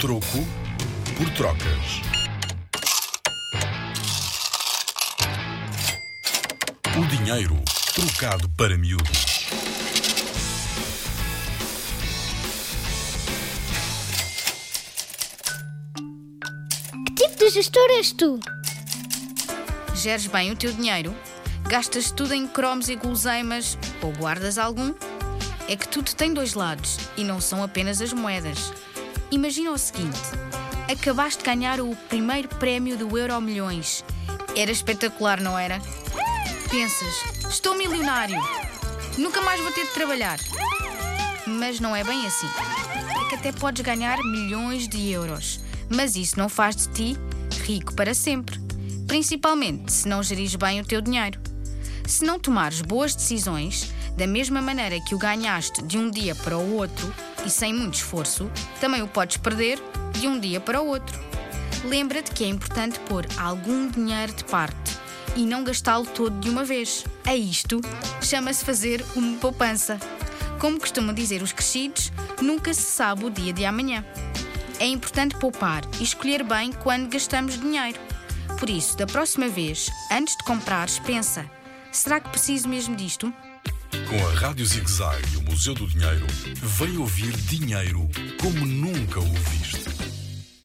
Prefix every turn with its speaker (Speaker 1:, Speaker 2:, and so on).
Speaker 1: Troco por trocas. O dinheiro trocado para miúdos.
Speaker 2: Que tipo de gestor és tu?
Speaker 3: Geres bem o teu dinheiro? Gastas tudo em cromos e guloseimas ou guardas algum? É que tudo tem dois lados e não são apenas as moedas. Imagina o seguinte: acabaste de ganhar o primeiro prémio do Euro Milhões. Era espetacular, não era? Pensas, estou milionário, nunca mais vou ter de trabalhar. Mas não é bem assim. É que até podes ganhar milhões de euros, mas isso não faz de ti rico para sempre. Principalmente se não gerires bem o teu dinheiro. Se não tomares boas decisões, da mesma maneira que o ganhaste de um dia para o outro e sem muito esforço, também o podes perder de um dia para o outro. Lembra-te que é importante pôr algum dinheiro de parte e não gastá-lo todo de uma vez. A isto chama-se fazer uma poupança. Como costumam dizer os crescidos, nunca se sabe o dia de amanhã. É importante poupar e escolher bem quando gastamos dinheiro. Por isso, da próxima vez, antes de comprares, pensa: será que preciso mesmo disto?
Speaker 1: Com a Rádio Zig Zag e o Museu do Dinheiro, vem ouvir dinheiro como nunca o viste.